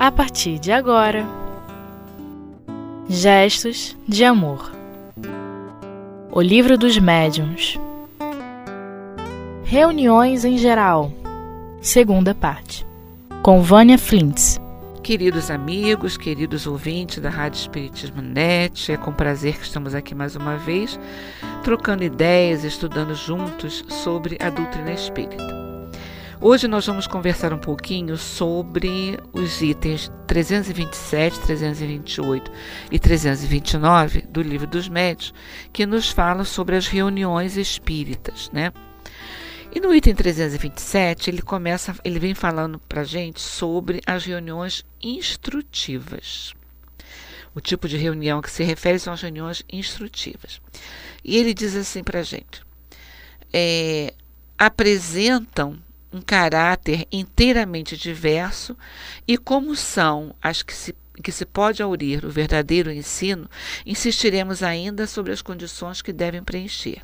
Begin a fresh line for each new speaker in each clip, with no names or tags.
a partir de agora. Gestos de Amor. O Livro dos Médiuns. Reuniões em Geral. Segunda parte. Com Vânia Flintz.
Queridos amigos, queridos ouvintes da Rádio Espiritismo Net, é com prazer que estamos aqui mais uma vez, trocando ideias, estudando juntos sobre a doutrina espírita. Hoje nós vamos conversar um pouquinho sobre os itens 327, 328 e 329 do Livro dos Médios, que nos falam sobre as reuniões espíritas, né? E no item 327, ele começa, ele vem falando para gente sobre as reuniões instrutivas. O tipo de reunião que se refere são as reuniões instrutivas. E ele diz assim para gente: é, apresentam um caráter inteiramente diverso e como são as que se que se pode aurir o verdadeiro ensino, insistiremos ainda sobre as condições que devem preencher.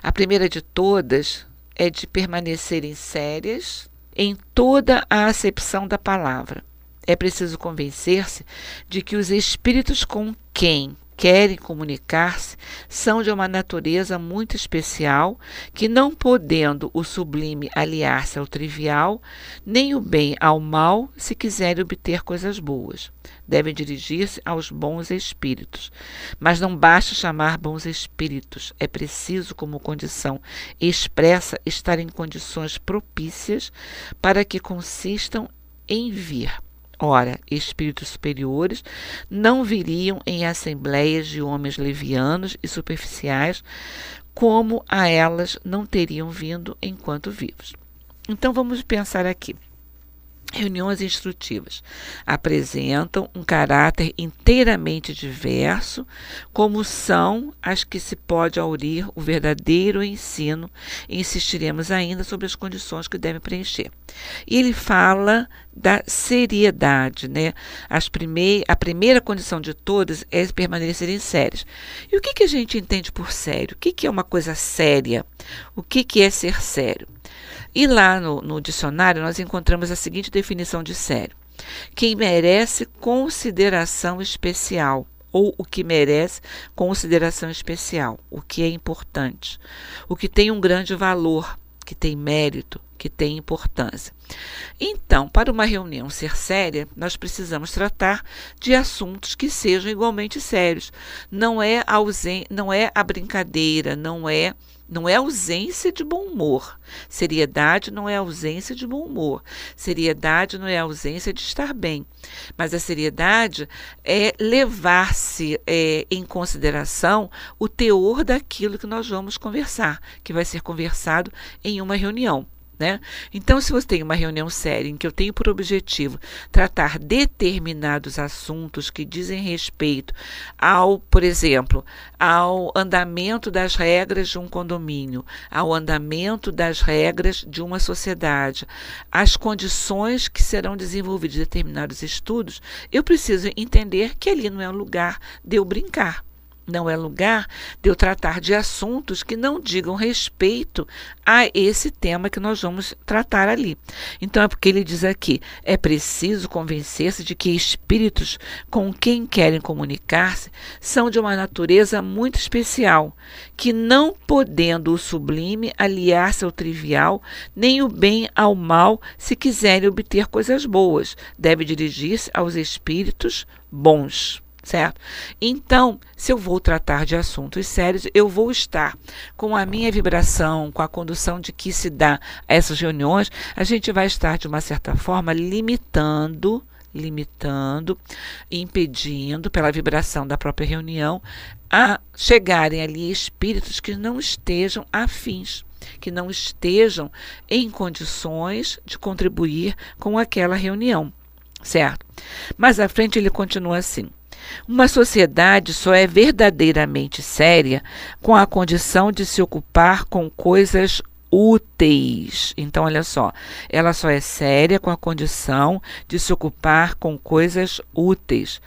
A primeira de todas é de permanecerem sérias em toda a acepção da palavra. É preciso convencer-se de que os espíritos com quem querem comunicar-se são de uma natureza muito especial, que não podendo o sublime aliar-se ao trivial, nem o bem ao mal, se quiserem obter coisas boas. Devem dirigir-se aos bons espíritos. Mas não basta chamar bons espíritos, é preciso, como condição expressa, estar em condições propícias para que consistam em vir Ora, espíritos superiores não viriam em assembleias de homens levianos e superficiais, como a elas não teriam vindo enquanto vivos. Então vamos pensar aqui. Reuniões instrutivas apresentam um caráter inteiramente diverso, como são as que se pode aurir o verdadeiro ensino, e insistiremos ainda sobre as condições que devem preencher. E ele fala da seriedade, né? As primei a primeira condição de todas é permanecerem sérias. E o que, que a gente entende por sério? O que, que é uma coisa séria? O que, que é ser sério? E lá no, no dicionário nós encontramos a seguinte definição de sério: quem merece consideração especial ou o que merece consideração especial, o que é importante, o que tem um grande valor, que tem mérito, que tem importância. Então, para uma reunião ser séria, nós precisamos tratar de assuntos que sejam igualmente sérios. Não é ausen não é a brincadeira, não é não é ausência de bom humor. Seriedade não é ausência de bom humor. Seriedade não é ausência de estar bem. Mas a seriedade é levar-se é, em consideração o teor daquilo que nós vamos conversar, que vai ser conversado em uma reunião. Né? Então, se você tem uma reunião séria em que eu tenho por objetivo tratar determinados assuntos que dizem respeito ao, por exemplo, ao andamento das regras de um condomínio, ao andamento das regras de uma sociedade, as condições que serão desenvolvidos determinados estudos, eu preciso entender que ali não é um lugar de eu brincar. Não é lugar de eu tratar de assuntos que não digam respeito a esse tema que nós vamos tratar ali. Então, é porque ele diz aqui: é preciso convencer-se de que espíritos com quem querem comunicar-se são de uma natureza muito especial, que não podendo o sublime aliar-se ao trivial, nem o bem ao mal, se quiserem obter coisas boas, deve dirigir-se aos espíritos bons certo? Então, se eu vou tratar de assuntos sérios, eu vou estar com a minha vibração, com a condução de que se dá essas reuniões, a gente vai estar, de uma certa forma, limitando limitando, impedindo pela vibração da própria reunião a chegarem ali espíritos que não estejam afins, que não estejam em condições de contribuir com aquela reunião, certo? Mais à frente ele continua assim: uma sociedade só é verdadeiramente séria com a condição de se ocupar com coisas úteis. Então, olha só, ela só é séria com a condição de se ocupar com coisas úteis,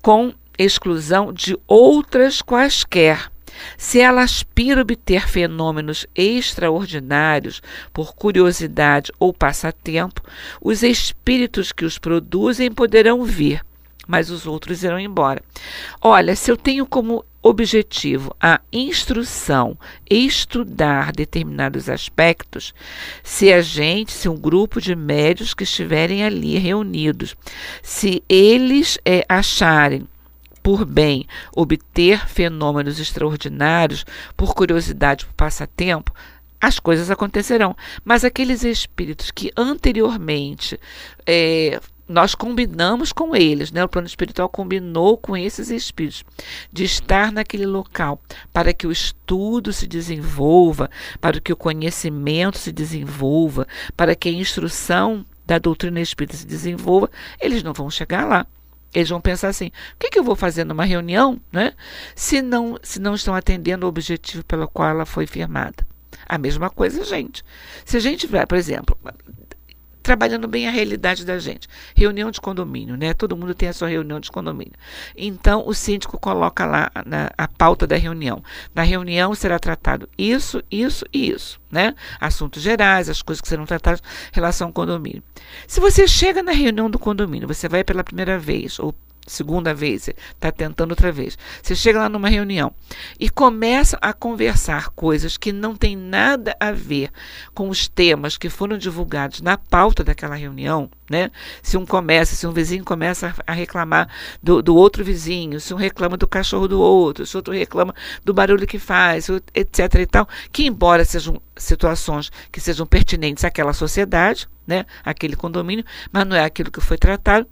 com exclusão de outras quaisquer Se ela aspira obter fenômenos extraordinários por curiosidade ou passatempo, os espíritos que os produzem poderão vir, mas os outros irão embora. Olha, se eu tenho como objetivo a instrução, estudar determinados aspectos, se a gente, se um grupo de médios que estiverem ali reunidos, se eles é, acharem por bem obter fenômenos extraordinários, por curiosidade, por passatempo, as coisas acontecerão. Mas aqueles espíritos que anteriormente é, nós combinamos com eles, né? O plano espiritual combinou com esses espíritos de estar naquele local para que o estudo se desenvolva, para que o conhecimento se desenvolva, para que a instrução da doutrina espírita se desenvolva, eles não vão chegar lá. Eles vão pensar assim: o que, que eu vou fazer numa reunião, né? Se não, se não estão atendendo o objetivo pelo qual ela foi firmada. A mesma coisa, gente. Se a gente vai, por exemplo, trabalhando bem a realidade da gente. Reunião de condomínio, né? Todo mundo tem a sua reunião de condomínio. Então, o síndico coloca lá na, a pauta da reunião. Na reunião será tratado isso, isso e isso, né? Assuntos gerais, as coisas que serão tratadas em relação ao condomínio. Se você chega na reunião do condomínio, você vai pela primeira vez ou segunda vez, está tentando outra vez. Você chega lá numa reunião e começa a conversar coisas que não têm nada a ver com os temas que foram divulgados na pauta daquela reunião, né? Se um começa, se um vizinho começa a reclamar do, do outro vizinho, se um reclama do cachorro do outro, se outro reclama do barulho que faz, etc. e tal, que embora sejam situações que sejam pertinentes àquela sociedade, né, aquele condomínio, mas não é aquilo que foi tratado,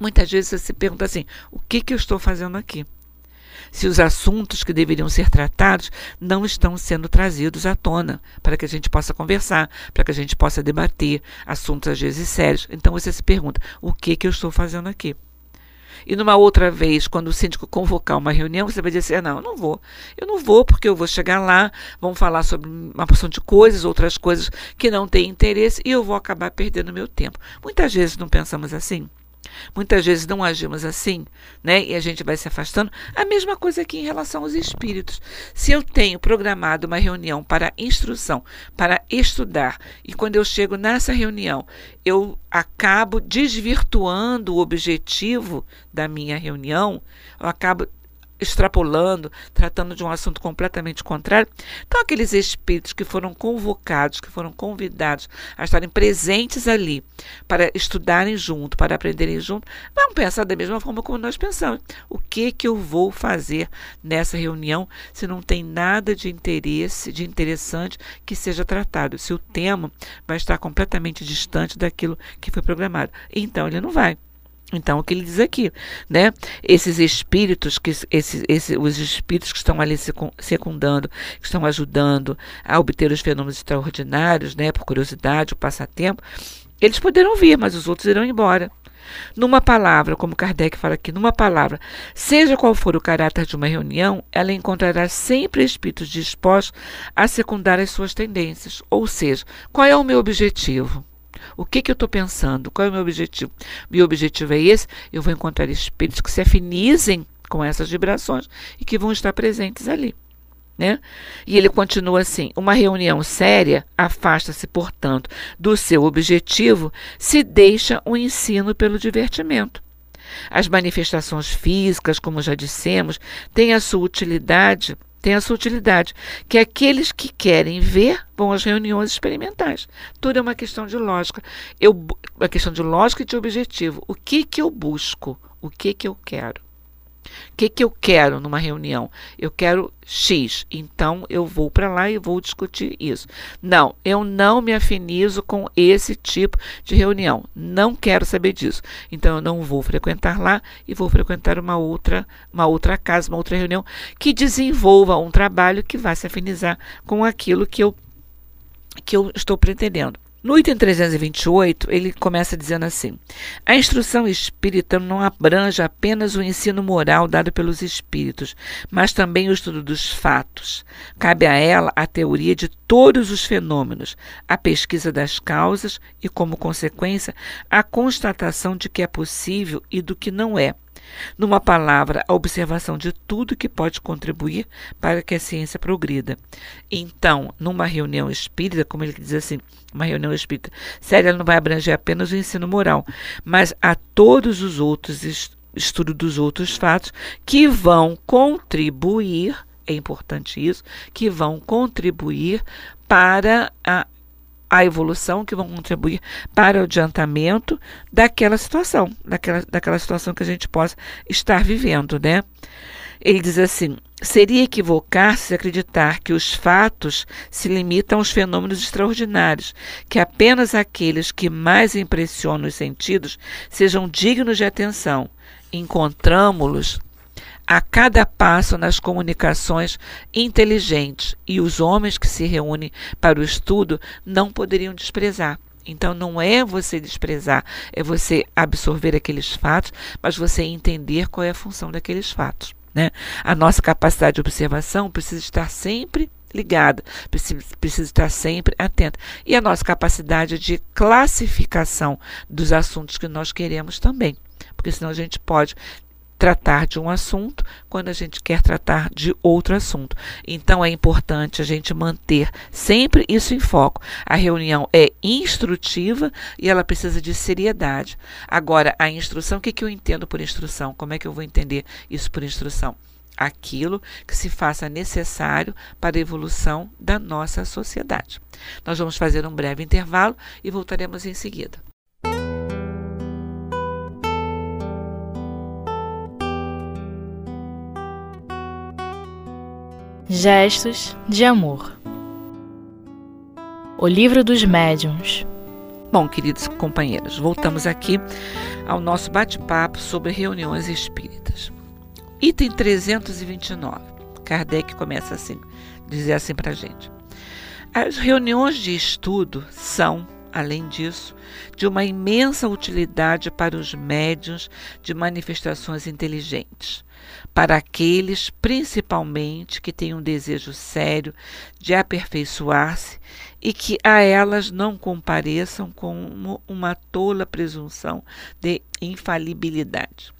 Muitas vezes você se pergunta assim: o que, que eu estou fazendo aqui? Se os assuntos que deveriam ser tratados não estão sendo trazidos à tona para que a gente possa conversar, para que a gente possa debater assuntos às vezes sérios. Então você se pergunta: o que, que eu estou fazendo aqui? E numa outra vez, quando o síndico convocar uma reunião, você vai dizer: não, eu não vou. Eu não vou porque eu vou chegar lá, vão falar sobre uma porção de coisas, outras coisas que não têm interesse e eu vou acabar perdendo meu tempo. Muitas vezes não pensamos assim. Muitas vezes não agimos assim, né? E a gente vai se afastando. A mesma coisa aqui em relação aos espíritos. Se eu tenho programado uma reunião para instrução, para estudar, e quando eu chego nessa reunião, eu acabo desvirtuando o objetivo da minha reunião, eu acabo extrapolando, tratando de um assunto completamente contrário. Então, aqueles espíritos que foram convocados, que foram convidados a estarem presentes ali para estudarem junto, para aprenderem junto, vão pensar da mesma forma como nós pensamos. O que que eu vou fazer nessa reunião se não tem nada de interesse, de interessante que seja tratado? Se o tema vai estar completamente distante daquilo que foi programado. Então, ele não vai. Então, o que ele diz aqui, né? Esses espíritos, que esses, esses, os espíritos que estão ali secundando, que estão ajudando a obter os fenômenos extraordinários, né? Por curiosidade, o passatempo, eles poderão vir, mas os outros irão embora. Numa palavra, como Kardec fala aqui, numa palavra, seja qual for o caráter de uma reunião, ela encontrará sempre espíritos dispostos a secundar as suas tendências. Ou seja, qual é o meu objetivo? O que, que eu estou pensando? Qual é o meu objetivo? Meu objetivo é esse. Eu vou encontrar espíritos que se afinizem com essas vibrações e que vão estar presentes ali. Né? E ele continua assim: uma reunião séria afasta-se, portanto, do seu objetivo, se deixa o ensino pelo divertimento. As manifestações físicas, como já dissemos, têm a sua utilidade tem a sua utilidade, que aqueles que querem ver vão às reuniões experimentais. Tudo é uma questão de lógica. Eu, uma questão de lógica e de objetivo. O que, que eu busco? O que, que eu quero? O que, que eu quero numa reunião? Eu quero X, então eu vou para lá e vou discutir isso. Não, eu não me afinizo com esse tipo de reunião. Não quero saber disso. Então eu não vou frequentar lá e vou frequentar uma outra, uma outra casa, uma outra reunião que desenvolva um trabalho que vá se afinizar com aquilo que eu que eu estou pretendendo. No item 328, ele começa dizendo assim: A instrução espírita não abrange apenas o ensino moral dado pelos espíritos, mas também o estudo dos fatos. Cabe a ela a teoria de todos os fenômenos, a pesquisa das causas e, como consequência, a constatação de que é possível e do que não é Numa palavra, a observação de tudo que pode contribuir para que a ciência progrida. Então, numa reunião espírita, como ele diz assim, uma reunião espírita séria não vai abranger apenas o ensino moral, mas a todos os outros estudo dos outros fatos que vão contribuir, é importante isso, que vão contribuir para a a evolução que vão contribuir para o adiantamento daquela situação, daquela, daquela situação que a gente possa estar vivendo, né? Ele diz assim: seria equivocar-se acreditar que os fatos se limitam aos fenômenos extraordinários, que apenas aqueles que mais impressionam os sentidos sejam dignos de atenção. Encontramos-los a cada passo nas comunicações inteligentes e os homens que se reúnem para o estudo não poderiam desprezar. Então não é você desprezar, é você absorver aqueles fatos, mas você entender qual é a função daqueles fatos. Né? A nossa capacidade de observação precisa estar sempre ligada, precisa, precisa estar sempre atenta. E a nossa capacidade de classificação dos assuntos que nós queremos também, porque senão a gente pode tratar de um assunto quando a gente quer tratar de outro assunto. Então é importante a gente manter sempre isso em foco. A reunião é instrutiva e ela precisa de seriedade. Agora, a instrução, o que, que eu entendo por instrução? Como é que eu vou entender isso por instrução? Aquilo que se faça necessário para a evolução da nossa sociedade. Nós vamos fazer um breve intervalo e voltaremos em seguida.
Gestos de Amor. O Livro dos Médiuns.
Bom, queridos companheiros, voltamos aqui ao nosso bate-papo sobre reuniões espíritas. Item 329. Kardec começa assim, dizer assim para gente. As reuniões de estudo são, além disso, de uma imensa utilidade para os médiuns de manifestações inteligentes para aqueles principalmente que têm um desejo sério de aperfeiçoar-se e que a elas não compareçam com uma tola presunção de infalibilidade.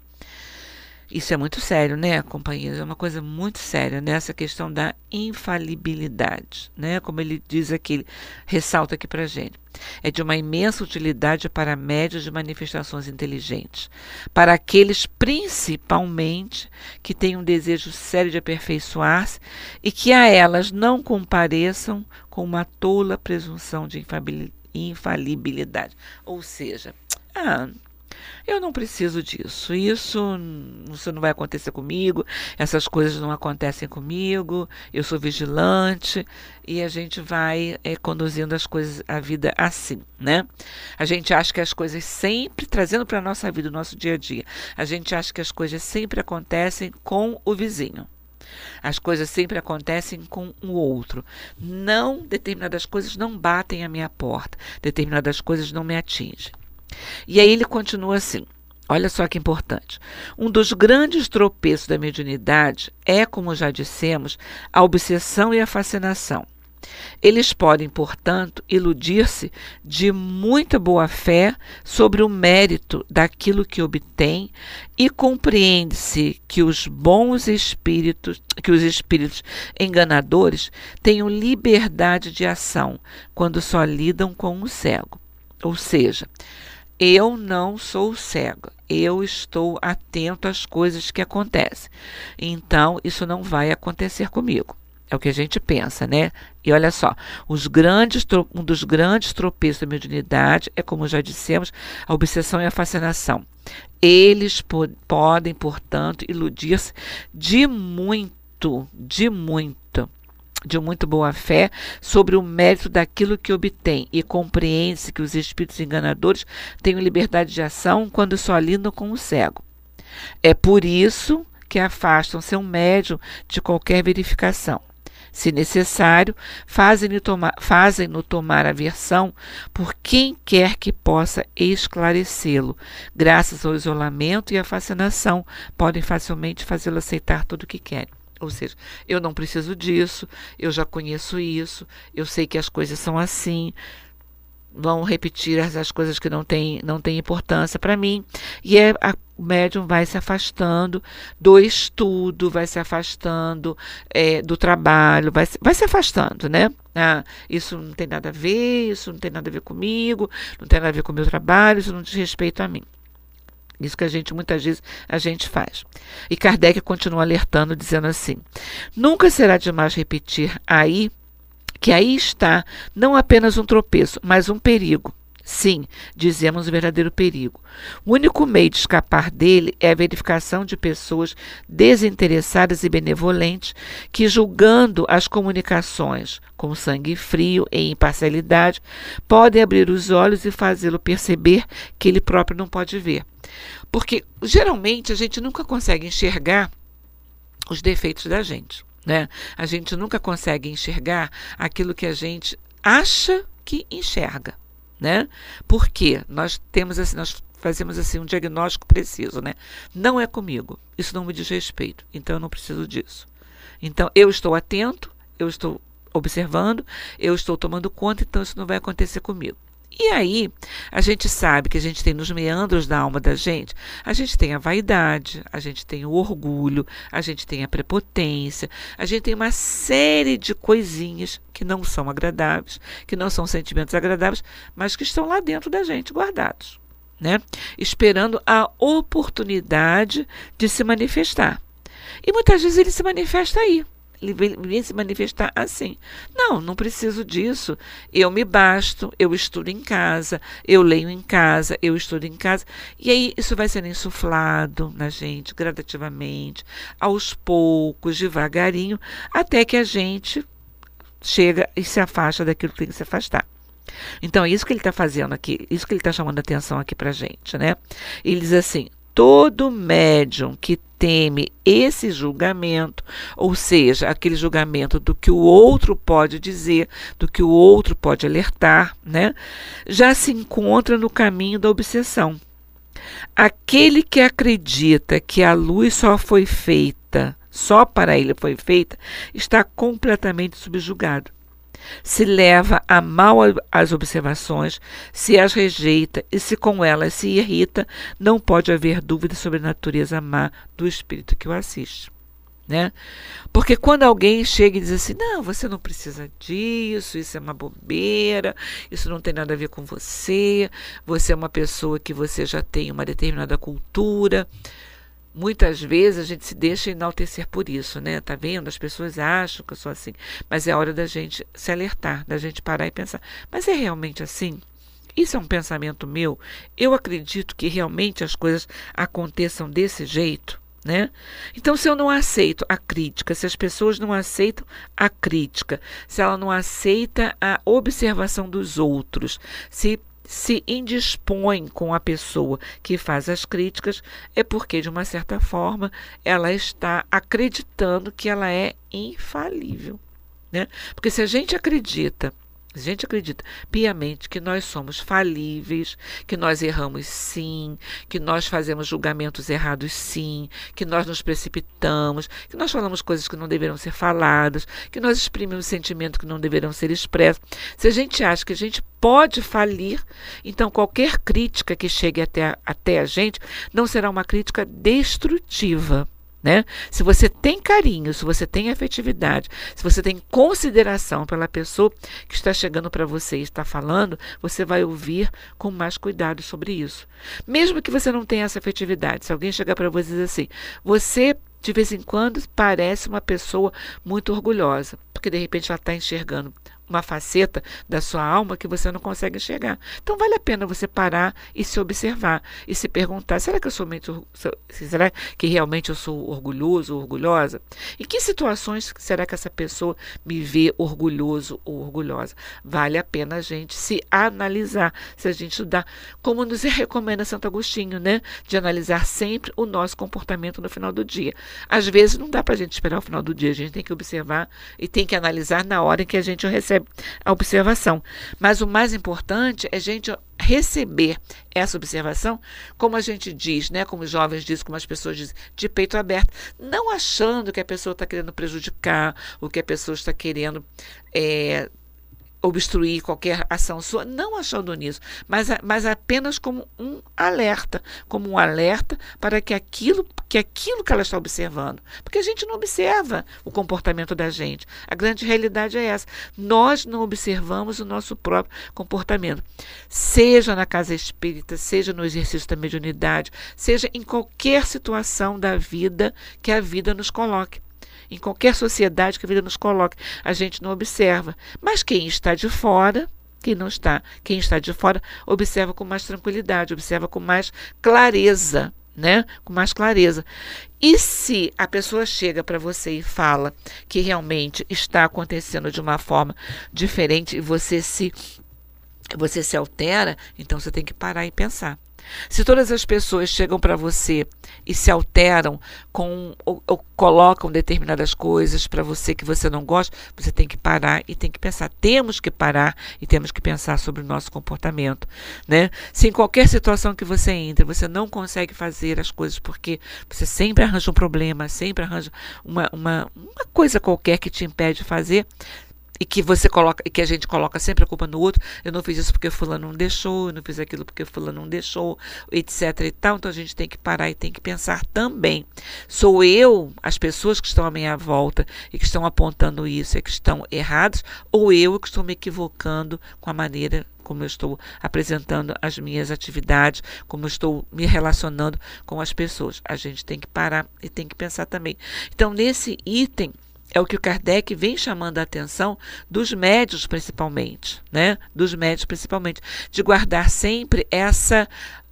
Isso é muito sério, né, companheiros? É uma coisa muito séria nessa questão da infalibilidade, né? Como ele diz aqui, ele ressalta aqui para gente. É de uma imensa utilidade para médios de manifestações inteligentes, para aqueles principalmente que têm um desejo sério de aperfeiçoar-se e que a elas não compareçam com uma tola presunção de infalibilidade. Ou seja, ah, eu não preciso disso. Isso, isso não vai acontecer comigo. Essas coisas não acontecem comigo. Eu sou vigilante e a gente vai é, conduzindo as coisas, a vida assim, né? A gente acha que as coisas sempre trazendo para a nossa vida, o nosso dia a dia. A gente acha que as coisas sempre acontecem com o vizinho. As coisas sempre acontecem com o outro. Não, determinadas coisas não batem à minha porta, determinadas coisas não me atingem. E aí ele continua assim. Olha só que importante. Um dos grandes tropeços da mediunidade é, como já dissemos, a obsessão e a fascinação. Eles podem, portanto, iludir-se de muita boa fé sobre o mérito daquilo que obtém e compreende-se que os bons espíritos, que os espíritos enganadores tenham liberdade de ação quando só lidam com o cego. Ou seja, eu não sou cego, eu estou atento às coisas que acontecem. Então, isso não vai acontecer comigo. É o que a gente pensa, né? E olha só, grandes, um dos grandes tropeços da mediunidade é, como já dissemos, a obsessão e a fascinação. Eles po podem, portanto, iludir-se de muito, de muito de muito boa fé sobre o mérito daquilo que obtém e compreende-se que os espíritos enganadores têm liberdade de ação quando só lidam com o cego. É por isso que afastam seu médium de qualquer verificação. Se necessário, fazem-no tomar, fazem tomar a versão por quem quer que possa esclarecê-lo. Graças ao isolamento e à fascinação, podem facilmente fazê-lo aceitar tudo o que querem. Ou seja, eu não preciso disso, eu já conheço isso, eu sei que as coisas são assim, vão repetir as, as coisas que não têm não tem importância para mim. E é a, o médium vai se afastando do estudo, vai se afastando é, do trabalho, vai, vai se afastando, né? Ah, isso não tem nada a ver, isso não tem nada a ver comigo, não tem nada a ver com o meu trabalho, isso não diz respeito a mim. Isso que a gente muitas vezes a gente faz. E Kardec continua alertando, dizendo assim: nunca será demais repetir aí que aí está não apenas um tropeço, mas um perigo. Sim, dizemos o verdadeiro perigo. O único meio de escapar dele é a verificação de pessoas desinteressadas e benevolentes que, julgando as comunicações com sangue frio e imparcialidade, podem abrir os olhos e fazê-lo perceber que ele próprio não pode ver. Porque geralmente a gente nunca consegue enxergar os defeitos da gente. Né? A gente nunca consegue enxergar aquilo que a gente acha que enxerga, né? Porque nós temos assim, nós fazemos assim um diagnóstico preciso, né? Não é comigo. Isso não me diz respeito. Então eu não preciso disso. Então eu estou atento, eu estou observando, eu estou tomando conta, então isso não vai acontecer comigo. E aí, a gente sabe que a gente tem nos meandros da alma da gente, a gente tem a vaidade, a gente tem o orgulho, a gente tem a prepotência, a gente tem uma série de coisinhas que não são agradáveis, que não são sentimentos agradáveis, mas que estão lá dentro da gente guardados, né? Esperando a oportunidade de se manifestar. E muitas vezes ele se manifesta aí, vem se manifestar assim. Não, não preciso disso. Eu me basto, eu estudo em casa, eu leio em casa, eu estudo em casa. E aí isso vai sendo insuflado na gente gradativamente, aos poucos, devagarinho, até que a gente chega e se afasta daquilo que tem que se afastar. Então, é isso que ele está fazendo aqui, isso que ele está chamando a atenção aqui para gente, né? Ele diz assim: todo médium que teme esse julgamento, ou seja, aquele julgamento do que o outro pode dizer, do que o outro pode alertar, né, já se encontra no caminho da obsessão. Aquele que acredita que a luz só foi feita, só para ele foi feita, está completamente subjugado se leva a mal as observações, se as rejeita e se com elas se irrita, não pode haver dúvida sobre a natureza má do espírito que o assiste. Né? Porque quando alguém chega e diz assim: não, você não precisa disso, isso é uma bobeira, isso não tem nada a ver com você, você é uma pessoa que você já tem uma determinada cultura, Muitas vezes a gente se deixa enaltecer por isso, né? Tá vendo? As pessoas acham que eu sou assim. Mas é hora da gente se alertar, da gente parar e pensar: mas é realmente assim? Isso é um pensamento meu? Eu acredito que realmente as coisas aconteçam desse jeito? Né? Então, se eu não aceito a crítica, se as pessoas não aceitam a crítica, se ela não aceita a observação dos outros, se se indispõe com a pessoa que faz as críticas, é porque, de uma certa forma, ela está acreditando que ela é infalível. Né? Porque se a gente acredita a gente acredita piamente que nós somos falíveis, que nós erramos sim, que nós fazemos julgamentos errados sim, que nós nos precipitamos, que nós falamos coisas que não deveriam ser faladas, que nós exprimimos sentimentos que não deveriam ser expressos. Se a gente acha que a gente pode falir, então qualquer crítica que chegue até, até a gente não será uma crítica destrutiva. Né? Se você tem carinho, se você tem afetividade, se você tem consideração pela pessoa que está chegando para você e está falando, você vai ouvir com mais cuidado sobre isso. Mesmo que você não tenha essa afetividade, se alguém chegar para você e dizer assim, você de vez em quando parece uma pessoa muito orgulhosa, porque de repente ela está enxergando uma faceta da sua alma que você não consegue enxergar. Então vale a pena você parar e se observar e se perguntar: será que eu sou muito, será que realmente eu sou orgulhoso ou orgulhosa? Em que situações será que essa pessoa me vê orgulhoso ou orgulhosa? Vale a pena a gente se analisar, se a gente estudar, como nos recomenda Santo Agostinho, né? De analisar sempre o nosso comportamento no final do dia. Às vezes não dá para a gente esperar o final do dia, a gente tem que observar e tem que analisar na hora em que a gente recebe a observação. Mas o mais importante é a gente receber essa observação, como a gente diz, né, como os jovens dizem, como as pessoas dizem, de peito aberto, não achando que a pessoa está querendo prejudicar, ou que a pessoa está querendo é, obstruir qualquer ação sua, não achando nisso, mas, mas apenas como um alerta, como um alerta para que aquilo que aquilo que ela está observando, porque a gente não observa o comportamento da gente. A grande realidade é essa. Nós não observamos o nosso próprio comportamento, seja na casa espírita, seja no exercício da mediunidade, seja em qualquer situação da vida que a vida nos coloque em qualquer sociedade que a vida nos coloque, a gente não observa. Mas quem está de fora, quem não está, quem está de fora, observa com mais tranquilidade, observa com mais clareza. Né? Com mais clareza. E se a pessoa chega para você e fala que realmente está acontecendo de uma forma diferente e você se você se altera, então você tem que parar e pensar. Se todas as pessoas chegam para você e se alteram com ou, ou colocam determinadas coisas para você que você não gosta, você tem que parar e tem que pensar. Temos que parar e temos que pensar sobre o nosso comportamento, né? Se em qualquer situação que você entra, você não consegue fazer as coisas porque você sempre arranja um problema, sempre arranja uma, uma, uma coisa qualquer que te impede de fazer, e que você coloca, e que a gente coloca sempre a culpa no outro. Eu não fiz isso porque fulano não deixou, eu não fiz aquilo porque fulano não deixou, etc e tal. Então a gente tem que parar e tem que pensar também. Sou eu, as pessoas que estão à minha volta e que estão apontando isso e que estão errados, ou eu que estou me equivocando com a maneira como eu estou apresentando as minhas atividades, como eu estou me relacionando com as pessoas. A gente tem que parar e tem que pensar também. Então, nesse item, é o que o Kardec vem chamando a atenção dos médios principalmente, né? Dos médios principalmente, de guardar sempre essa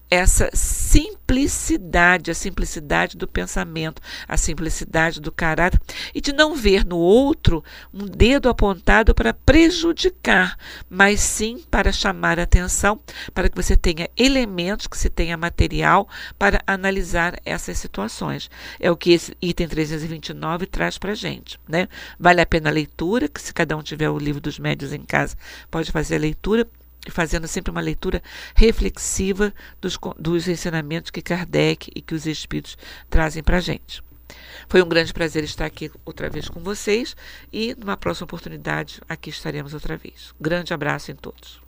essa simplicidade, a simplicidade do pensamento, a simplicidade do caráter e de não ver no outro um dedo apontado para prejudicar, mas sim para chamar atenção, para que você tenha elementos, que você tenha material para analisar essas situações. É o que esse item 329 traz para a gente. Né? Vale a pena a leitura, que se cada um tiver o livro dos médios em casa, pode fazer a leitura fazendo sempre uma leitura reflexiva dos, dos ensinamentos que Kardec e que os Espíritos trazem para a gente. Foi um grande prazer estar aqui outra vez com vocês e numa próxima oportunidade aqui estaremos outra vez. Grande abraço em todos.